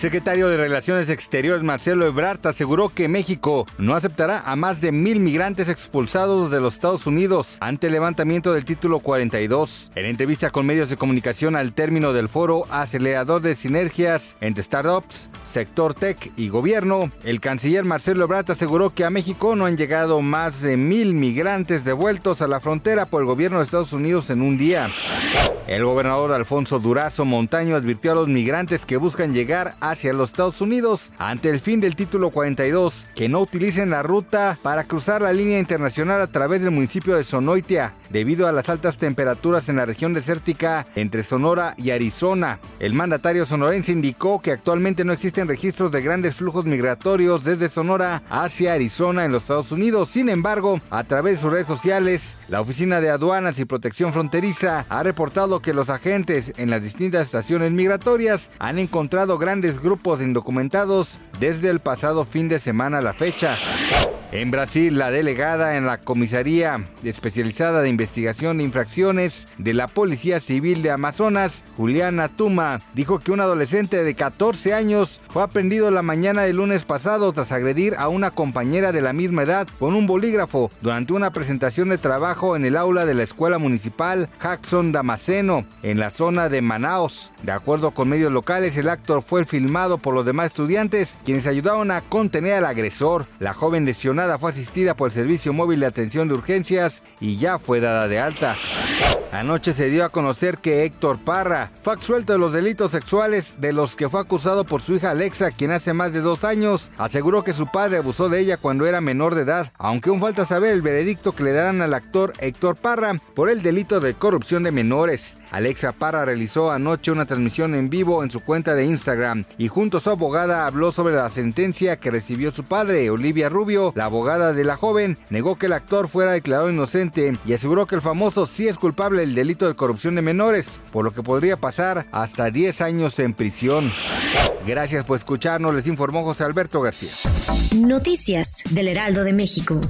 Secretario de Relaciones Exteriores Marcelo Ebrard aseguró que México no aceptará a más de mil migrantes expulsados de los Estados Unidos ante el levantamiento del título 42. En entrevista con medios de comunicación al término del foro acelerador de sinergias entre startups, sector tech y gobierno, el canciller Marcelo Ebrard aseguró que a México no han llegado más de mil migrantes devueltos a la frontera por el gobierno de Estados Unidos en un día. El gobernador Alfonso Durazo Montaño advirtió a los migrantes que buscan llegar hacia los Estados Unidos ante el fin del título 42 que no utilicen la ruta para cruzar la línea internacional a través del municipio de Sonoitia debido a las altas temperaturas en la región desértica entre Sonora y Arizona. El mandatario sonorense indicó que actualmente no existen registros de grandes flujos migratorios desde Sonora hacia Arizona en los Estados Unidos. Sin embargo, a través de sus redes sociales, la Oficina de Aduanas y Protección Fronteriza ha reportado que los agentes en las distintas estaciones migratorias han encontrado grandes grupos de indocumentados desde el pasado fin de semana a la fecha. En Brasil, la delegada en la Comisaría Especializada de Investigación de Infracciones de la Policía Civil de Amazonas, Juliana Tuma, dijo que un adolescente de 14 años fue aprendido la mañana del lunes pasado tras agredir a una compañera de la misma edad con un bolígrafo durante una presentación de trabajo en el aula de la Escuela Municipal Jackson Damasceno, en la zona de Manaos. De acuerdo con medios locales, el acto fue filmado por los demás estudiantes, quienes ayudaron a contener al agresor. La joven lesionada fue asistida por el Servicio Móvil de Atención de Urgencias y ya fue dada de alta. Anoche se dio a conocer que Héctor Parra fue absuelto de los delitos sexuales de los que fue acusado por su hija Alexa, quien hace más de dos años aseguró que su padre abusó de ella cuando era menor de edad, aunque aún falta saber el veredicto que le darán al actor Héctor Parra por el delito de corrupción de menores. Alexa Parra realizó anoche una transmisión en vivo en su cuenta de Instagram y junto a su abogada habló sobre la sentencia que recibió su padre, Olivia Rubio. La abogada de la joven negó que el actor fuera declarado inocente y aseguró que el famoso sí es culpable del delito de corrupción de menores, por lo que podría pasar hasta 10 años en prisión. Gracias por escucharnos, les informó José Alberto García. Noticias del Heraldo de México.